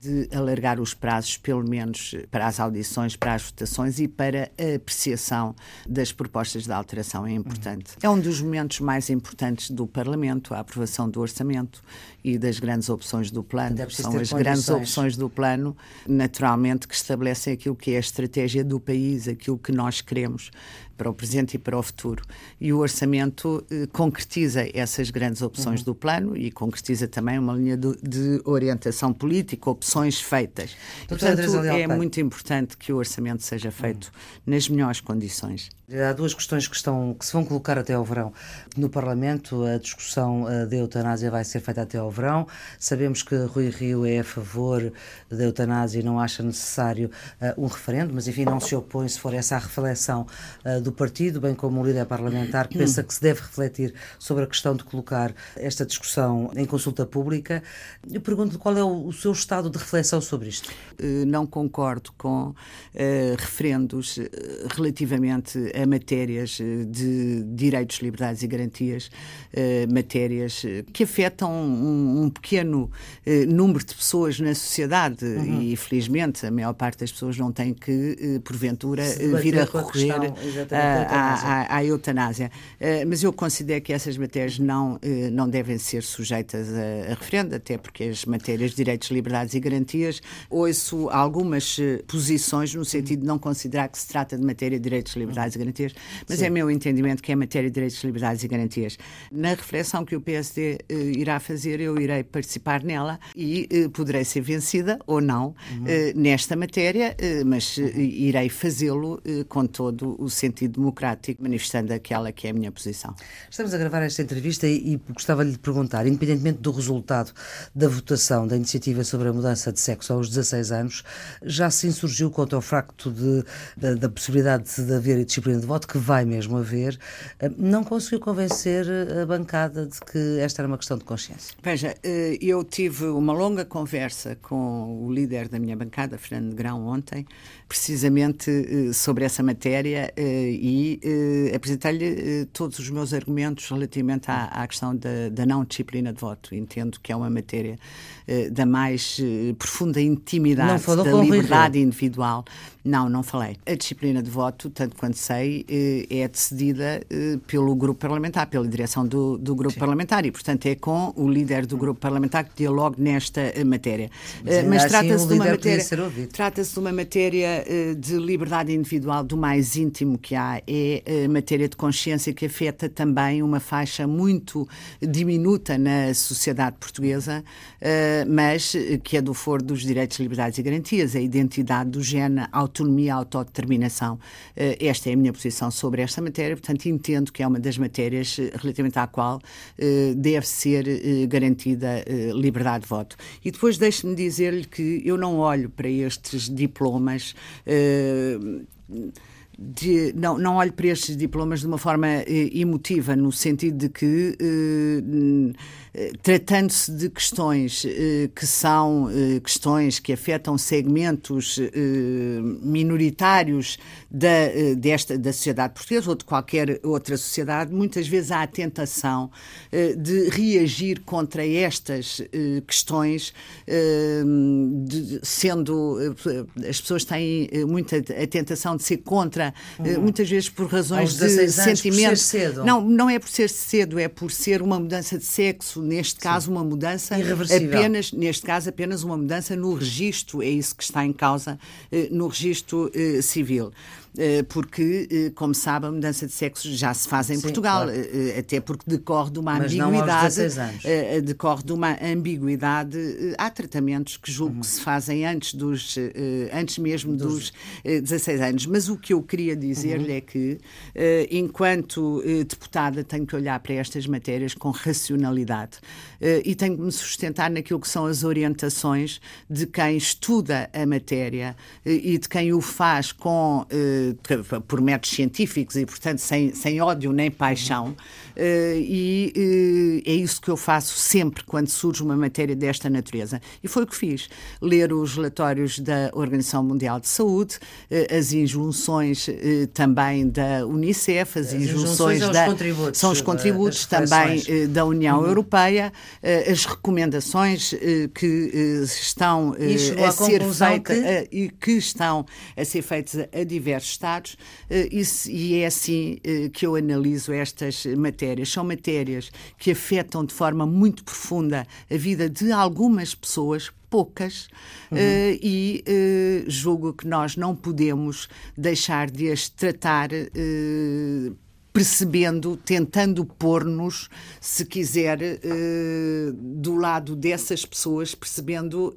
de alargar os prazos, pelo menos para as audições, para as votações e para a apreciação das propostas de alteração. É importante. É um dos momentos mais importantes do Parlamento, a aprovação do orçamento e das grandes opções do plano. São as grandes opções do plano, naturalmente, que estabelecem aquilo que é a estratégia do país, aquilo que nós queremos para o presente e para o futuro. E o orçamento eh, concretiza essas grandes opções uhum. do plano e concretiza também uma linha de, de orientação política, opções feitas. Portanto, é muito importante que o orçamento seja feito uhum. nas melhores condições. Há duas questões que, estão, que se vão colocar até ao verão. No Parlamento, a discussão uh, da eutanásia vai ser feita até ao verão. Sabemos que Rui Rio é a favor da eutanásia e não acha necessário uh, um referendo, mas enfim, não se opõe se for essa a reflexão uh, do partido, bem como o líder parlamentar que pensa que se deve refletir sobre a questão de colocar esta discussão em consulta pública. Eu pergunto qual é o, o seu estado de reflexão sobre isto. Não concordo com referendos relativamente a matérias eh, de direitos, liberdades e garantias, eh, matérias eh, que afetam um, um pequeno número de pessoas na sociedade uhum. e, felizmente, a maior parte das pessoas não tem que, porventura, vir a recorrer à, à, eutanásia. Mas eu considero que essas matérias não, não devem ser sujeitas a, a referendo, até porque as matérias de direitos, liberdades e garantias, ouço algumas posições no sentido de não considerar que se trata de matéria de direitos, liberdades e garantias, mas Sim. é meu entendimento que é matéria de direitos, liberdades e garantias. Na reflexão que o PSD uh, irá fazer, eu irei participar nela e poderei ser vencida ou não uhum. uh, nesta matéria, mas irei fazê-lo com todo o sentido democrático, manifestando aquela que é a minha posição. Estamos a gravar esta entrevista e, e gostava-lhe de perguntar, independentemente do resultado da votação da iniciativa sobre a mudança de sexo aos 16 anos, já se insurgiu contra o facto de, da, da possibilidade de haver disciplina de voto, que vai mesmo haver, eh, não conseguiu convencer a bancada de que esta era uma questão de consciência? Veja, eh, eu tive uma longa conversa com o líder da minha bancada, Fernando Grão, ontem, precisamente eh, sobre essa matéria e apresentei-lhe todos os meus argumentos relativamente à, à questão da, da, não disciplina de voto. Entendo que é uma matéria da mais profunda intimidade, da liberdade individual. Não, não falei. A disciplina de voto, tanto quanto sei, eh, é decidida eh, pelo grupo parlamentar, pela direção do, do grupo Sim. parlamentar e, portanto, é com o líder do grupo parlamentar que dialogue nesta eh, matéria. Mas, Mas assim, trata-se de uma matéria, trata-se de uma matéria de liberdade individual do mais íntimo que há é matéria de consciência que afeta também uma faixa muito diminuta na sociedade portuguesa, mas que é do foro dos direitos, liberdades e garantias, a identidade do género, autonomia, autodeterminação. Esta é a minha posição sobre esta matéria, portanto, entendo que é uma das matérias relativamente à qual deve ser garantida liberdade de voto. E depois deixe-me dizer-lhe que eu não olho para estes diplomas. De, não, não olho para estes diplomas de uma forma eh, emotiva, no sentido de que eh, eh, tratando-se de questões eh, que são eh, questões que afetam segmentos minoritários da, desta, da sociedade portuguesa ou de qualquer outra sociedade, muitas vezes há a tentação de reagir contra estas questões, sendo as pessoas têm muita a tentação de ser contra, uhum. muitas vezes por razões de sentimento. Não, não é por ser cedo, é por ser uma mudança de sexo, neste caso Sim. uma mudança apenas neste caso apenas uma mudança no registro é isso que está em causa eh, no registro eh, civil porque, eh, como sabe, a mudança de sexo já se faz em Sim, Portugal, claro. Eh, até porque decorre de uma Mas ambiguidade. Decorre de uma ambiguidade. Há tratamentos que julgo uhum. que se fazem antes, dos, antes mesmo dos, dos 16 anos. Mas o que eu queria dizer-lhe uhum. é que, enquanto deputada, tenho que olhar para estas matérias com racionalidade e tenho que me sustentar naquilo que são as orientações de quem estuda a matéria e de quem o faz com por métodos científicos e, portanto, sem, sem ódio nem paixão. Eh, e eh, é isso que eu faço sempre quando surge uma matéria desta natureza. E foi o que fiz. Ler os relatórios da Organização Mundial de Saúde, eh, as injunções também da Unicef, as, as injunções, injunções da, contributos, são os contributos também da União uhum. Europeia, as recomendações que estão a, a ser feitas que... e que estão a ser feitas a diversos Estados, e é assim que eu analiso estas matérias matérias são matérias que afetam de forma muito profunda a vida de algumas pessoas, poucas, uhum. uh, e uh, julgo que nós não podemos deixar de as tratar. Uh, percebendo, tentando pôr-nos, se quiser, do lado dessas pessoas, percebendo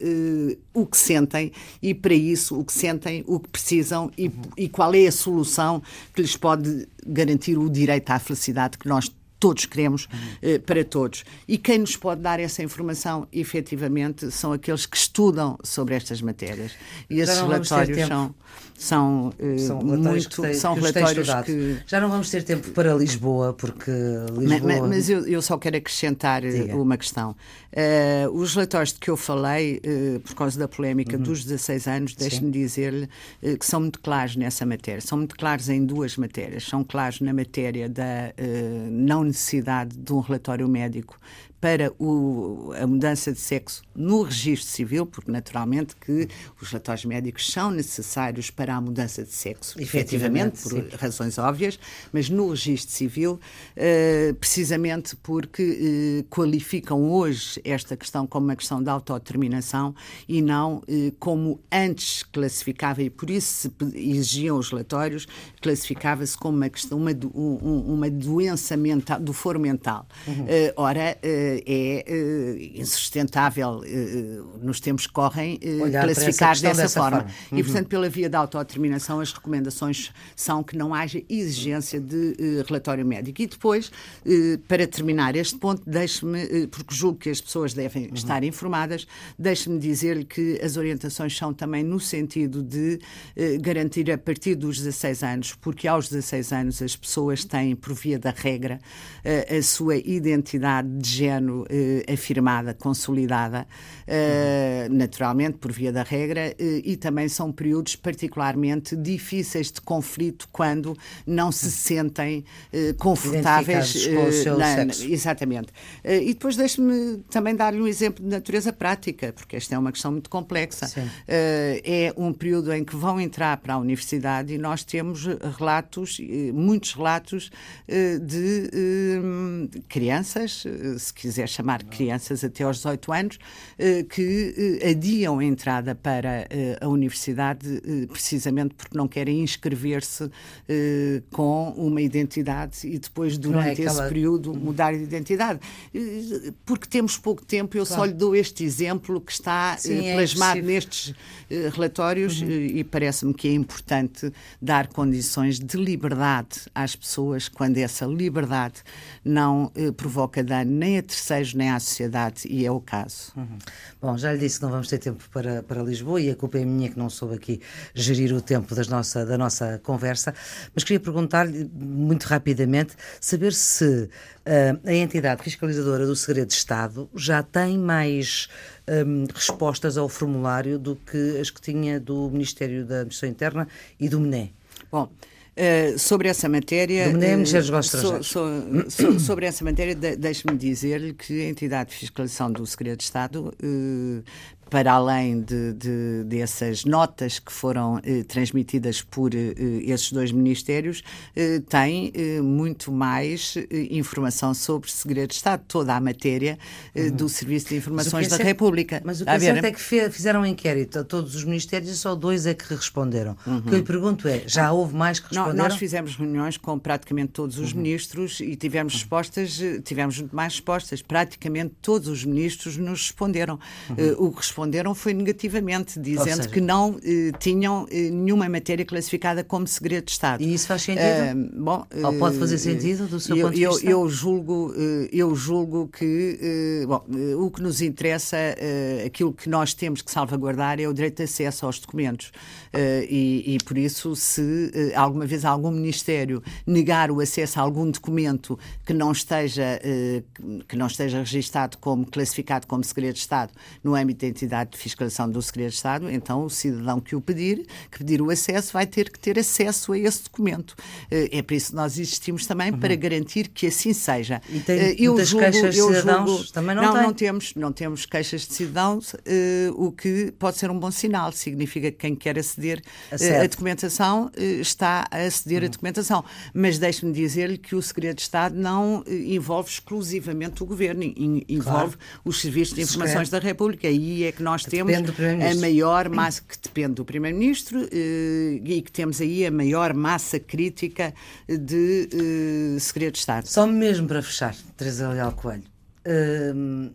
o que sentem e, para isso, o que sentem, o que precisam e, e qual é a solução que lhes pode garantir o direito à felicidade que nós todos queremos uhum. para todos. E quem nos pode dar essa informação, efetivamente, são aqueles que estudam sobre estas matérias. E esses relatórios são são, uh, são relatórios, muito, que, são que relatórios que... Já não vamos ter tempo para Lisboa, porque Lisboa... Mas, mas eu, eu, só quero acrescentar eh, Diga. uma questão. Uh, os relatórios de que eu falei, uh, por causa da polémica uhum. dos 16 anos, deixe-me dizer-lhe que são muito claros nessa matéria. São muito claros em duas matérias. São claros na matéria da não necessidade de um relatório médico para o, a mudança de sexo no registro civil, porque naturalmente que os relatórios médicos são necessários para a mudança de sexo, efetivamente, por razões óbvias, mas no registro civil, uh, precisamente porque uh, qualificam hoje esta questão como uma questão de autodeterminação e não uh, como antes classificava, e por isso se exigiam os relatórios, classificava-se como uma questão, uma, um, uma doença mental, do foro mental. Uhum. ora, é eh, insustentável eh, nos tempos que correm eh, classificar dessa, dessa, forma. forma. Uhum. E, portanto, pela via da autodeterminação, as recomendações são que não haja exigência de relatório médico. E depois, para terminar este ponto, deixe-me, porque julgo que as pessoas devem uhum. estar informadas, deixe-me dizer-lhe que as orientações são também no sentido de garantir a partir dos 16 anos, porque aos 16 anos as pessoas têm, por via da regra, a sua identidade de género eh, afirmada, consolidada, eh, naturalmente, por via da regra, eh, e também são períodos particularmente difíceis de conflito quando não se sentem confortáveis com o seu na, sexo. Exatamente. e depois deixe-me também dar-lhe um exemplo de natureza prática, porque esta é uma questão muito complexa. é um período em que vão entrar para a universidade e nós temos relatos, muitos relatos de crianças, se quiser chamar crianças até aos 18 anos, que adiam a entrada para a universidade precisamente porque não querem inscrever-se com uma identidade e depois, durante é aquela... esse período, mudar de identidade. Porque temos pouco tempo, eu claro. só lhe dou este exemplo que está Sim, plasmado é nestes relatórios uhum. e parece-me que é importante dar condições de liberdade às pessoas quando essa liberdade não eh, provoca dano nem a terceiros nem à sociedade, e é o caso. Uhum. Bom, já lhe disse que não vamos ter tempo para, para Lisboa e a culpa é minha que não soube aqui gerir o tempo das nossa, da nossa conversa, mas queria perguntar-lhe muito rapidamente saber se uh, a entidade fiscalizadora do Segredo de Estado já tem mais um, respostas ao formulário do que as que tinha do Ministério da Administração Interna e do MNE. Bom, Uh, sobre essa matéria. Uh, so, so, so, sobre essa matéria, de, deixe-me dizer-lhe que a entidade de fiscalização do Segredo de Estado uh, para além de, de, dessas notas que foram eh, transmitidas por eh, esses dois ministérios, eh, tem eh, muito mais eh, informação sobre segredo de Estado, toda a matéria eh, uhum. do Serviço de Informações da é, República. Mas o que é certo é que fizeram um inquérito a todos os ministérios e só dois é que responderam. Uhum. O que eu lhe pergunto é, já houve mais que responderam? Não, nós fizemos reuniões com praticamente todos os uhum. ministros e tivemos uhum. respostas, tivemos mais respostas. Praticamente todos os ministros nos responderam. Uhum. o que responderam foi negativamente, dizendo seja, que não eh, tinham eh, nenhuma matéria classificada como segredo de Estado. E isso faz sentido? Uh, bom, Ou pode fazer sentido do seu eu, ponto de vista? Eu, eu julgo, eu julgo que bom, o que nos interessa, aquilo que nós temos que salvaguardar é o direito de acesso aos documentos. E, e, por isso, se alguma vez algum Ministério negar o acesso a algum documento que não esteja, que não esteja registado como classificado como segredo de Estado no âmbito da entidade de fiscalização do segredo de Estado, então o cidadão que o pedir, que pedir o acesso, vai ter que ter acesso a esse documento. Eh, é por isso que nós existimos também, uhum. para garantir que assim seja. E tem eh, eu julgo, queixas de cidadãos? Julgo, também não, não tem? Não temos, não temos queixas de cidadãos, uh, o que pode ser um bom sinal. Significa que quem quer aceder à documentação uh, está a aceder uhum. à documentação. Mas deixe-me dizer-lhe que o segredo de Estado não envolve exclusivamente o governo, envolve claro. os serviços de informações da República. Aí é que nós temos temos a maior massa, que depende do Primeiro-Ministro, eh, e que temos aí a maior massa crítica de eh, segredo de Estado. Só mesmo para fechar, Teresa Leal Coelho. Uh,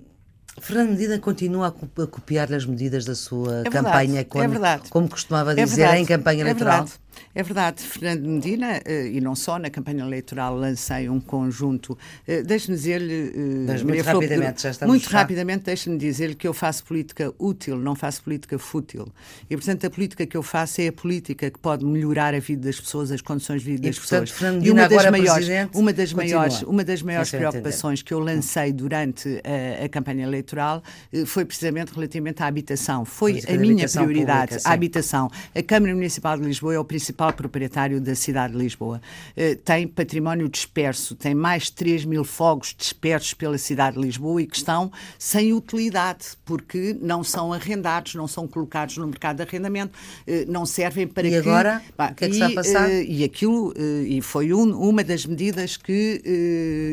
Fernando Medina continua a copiar as medidas da sua é campanha, verdade, é como costumava é dizer, em campanha é eleitoral. Verdade. É verdade, Fernando Medina, eh, e não só, na campanha eleitoral lancei um conjunto. Eh, deixe-me dizer-lhe. Eh, muito rapidamente, já estamos Muito rapidamente, deixe-me dizer-lhe que eu faço política útil, não faço política fútil. E, portanto, a política que eu faço é a política que pode melhorar a vida das pessoas, as condições de vida das e, portanto, pessoas. Fernando Medina, e uma das maiores, uma das maiores, uma das maiores preocupações que eu lancei durante a, a, campanha eleitoral foi precisamente relativamente à habitação. Foi a, a minha prioridade, pública, a habitação. A Câmara Municipal de Lisboa é o principal principal proprietário da cidade de Lisboa. Eh, tem património disperso, tem mais de 3 mil fogos dispersos pela cidade de Lisboa e que estão sem utilidade, porque não são arrendados, não são colocados no mercado de arrendamento, eh, não servem para e que... agora? o que é que está a passar? Eh, e aquilo, e foi um, uma das medidas que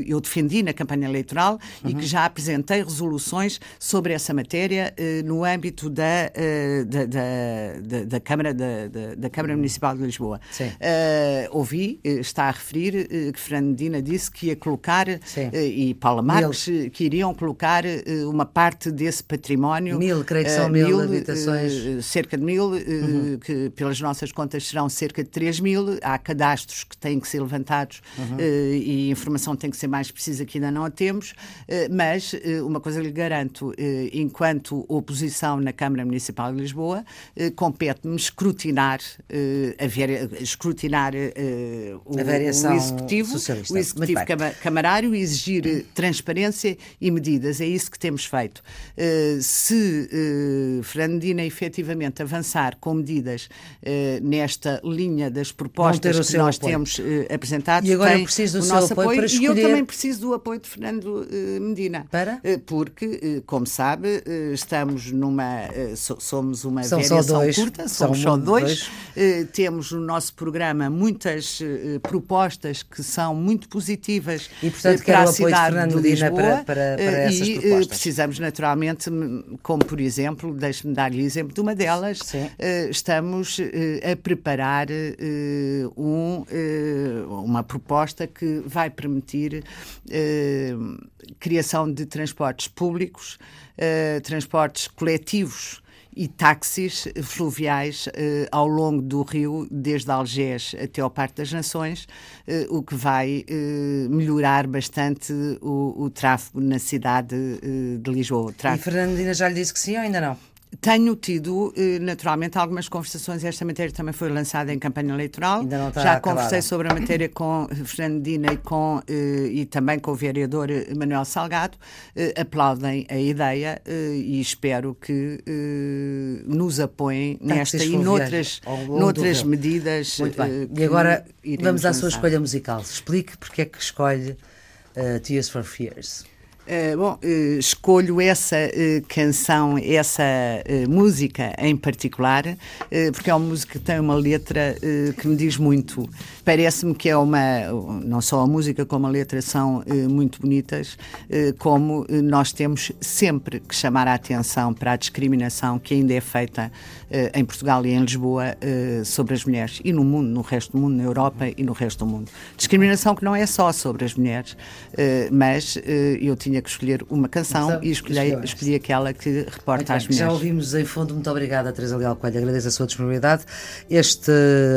eu defendi na campanha eleitoral uhum. e que já apresentei resoluções sobre essa matéria no âmbito da, da, da, da, da Câmara, da, da Câmara Municipal de Lisboa. Uh, ouvi, eh, está a referir, uh, que Fernando Medina disse que ia colocar, e Paula Marques, mil. que iriam colocar uma parte desse património. Mil, creio que são mil, mil habitações. cerca de mil, uhum. que pelas nossas contas serão cerca de 3 mil. Há cadastros que têm que ser levantados uhum. e a informação tem que ser mais precisa que ainda não a temos, mas uma coisa lhe garanto, enquanto oposição na Câmara Municipal de Lisboa, compete-me escrutinar a escrutinar uh, o, o, executivo, socialista. o executivo camarário e exigir uh, transparência e medidas. É isso que temos feito. Uh, se uh, Fernandina efetivamente avançar com medidas nesta linha das propostas que nós apoio. temos apresentado, e agora tem preciso do o seu nosso apoio, apoio para escolher... e eu também preciso do apoio de Fernando Medina. Para? porque, como sabe, estamos numa somos uma São variação curta, somos só dois. dois. temos temos no nosso programa muitas uh, propostas que são muito positivas e, portanto, para a cidade de, de Lisboa para, para, para essas e propostas. precisamos naturalmente, como por exemplo, deixe-me dar-lhe exemplo de uma delas, estamos a preparar um, uma proposta que vai permitir criação de transportes públicos, transportes coletivos e táxis fluviais eh, ao longo do rio, desde Algés até ao Parque das Nações, eh, o que vai eh, melhorar bastante o, o tráfego na cidade de Lisboa. E Fernandina já lhe disse que sim ou ainda não? Tenho tido, eh, naturalmente, algumas conversações. Esta matéria também foi lançada em campanha eleitoral. Já acabada. conversei sobre a matéria com *coughs* Fernandina e, com, eh, e também com o vereador Manuel Salgado. Eh, aplaudem a ideia e espero que nos apoiem nesta e noutras, noutras medidas. Muito bem. E agora vamos à sua escolha musical. Explique porque é que escolhe uh, Tears for Fears. Uh, bom, uh, escolho essa uh, canção, essa música em particular, porque é uma música que tem uma letra que me diz muito. Parece-me que é uma. Não só a música como a letra são muito bonitas, como nós temos sempre que chamar a atenção para a discriminação que ainda é feita em Portugal e em Lisboa sobre as mulheres e no mundo, no resto do mundo, na Europa e no resto do mundo. Discriminação que não é só sobre as mulheres, mas eu tinha tinha que escolher uma canção e escolhi, escolhi aquela que reporta as mulheres. Já ouvimos em fundo, muito obrigada, Teresa Leal Coelho, agradeço a sua disponibilidade. Este,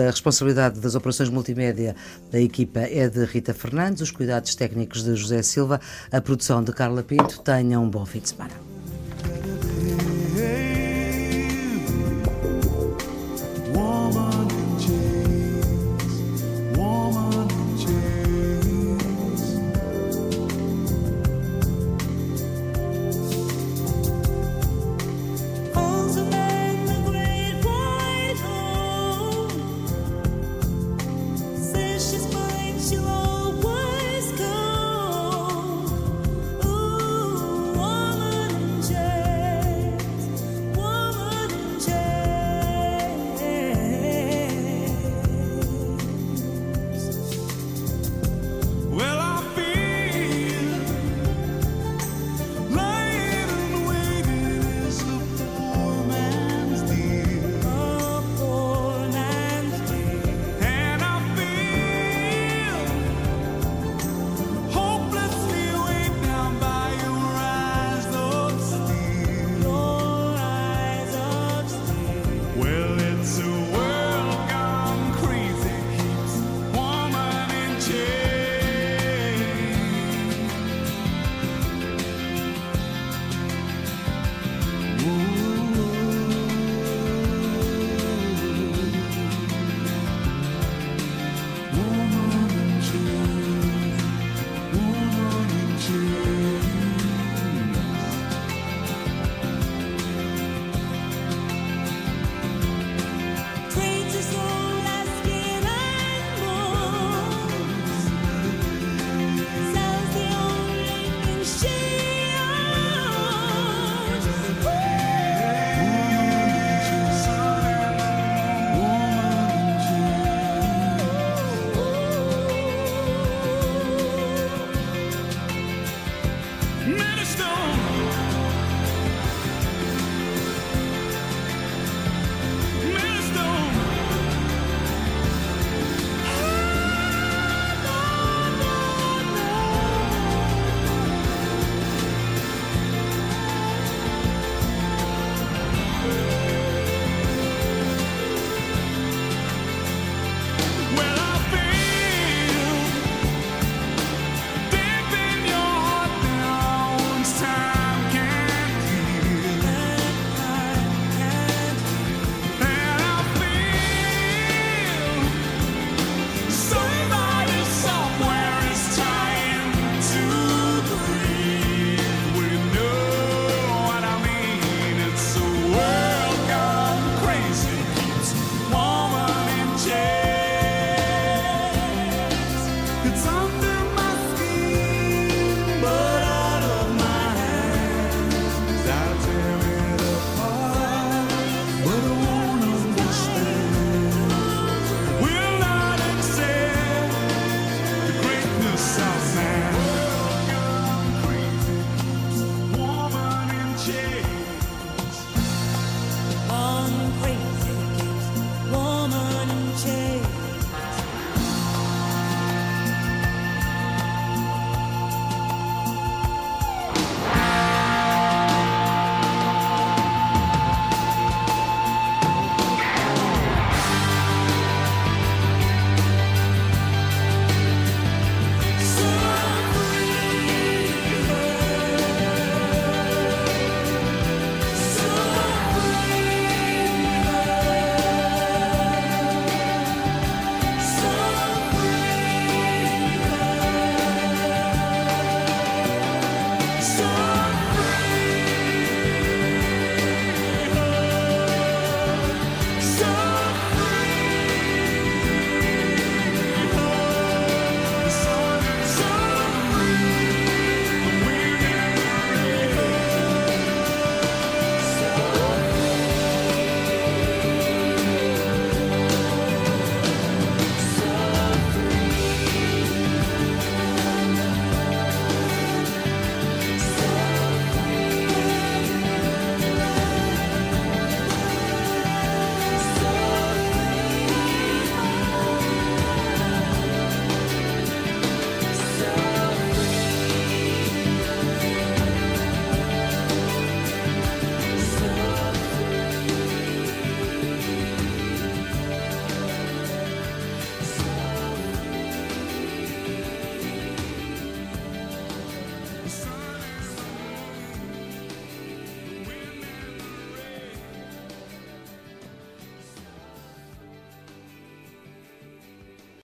a responsabilidade das operações multimédia da equipa é de Rita Fernandes, os cuidados técnicos de José Silva, a produção de Carla Pinto. Tenham um bom fim de semana.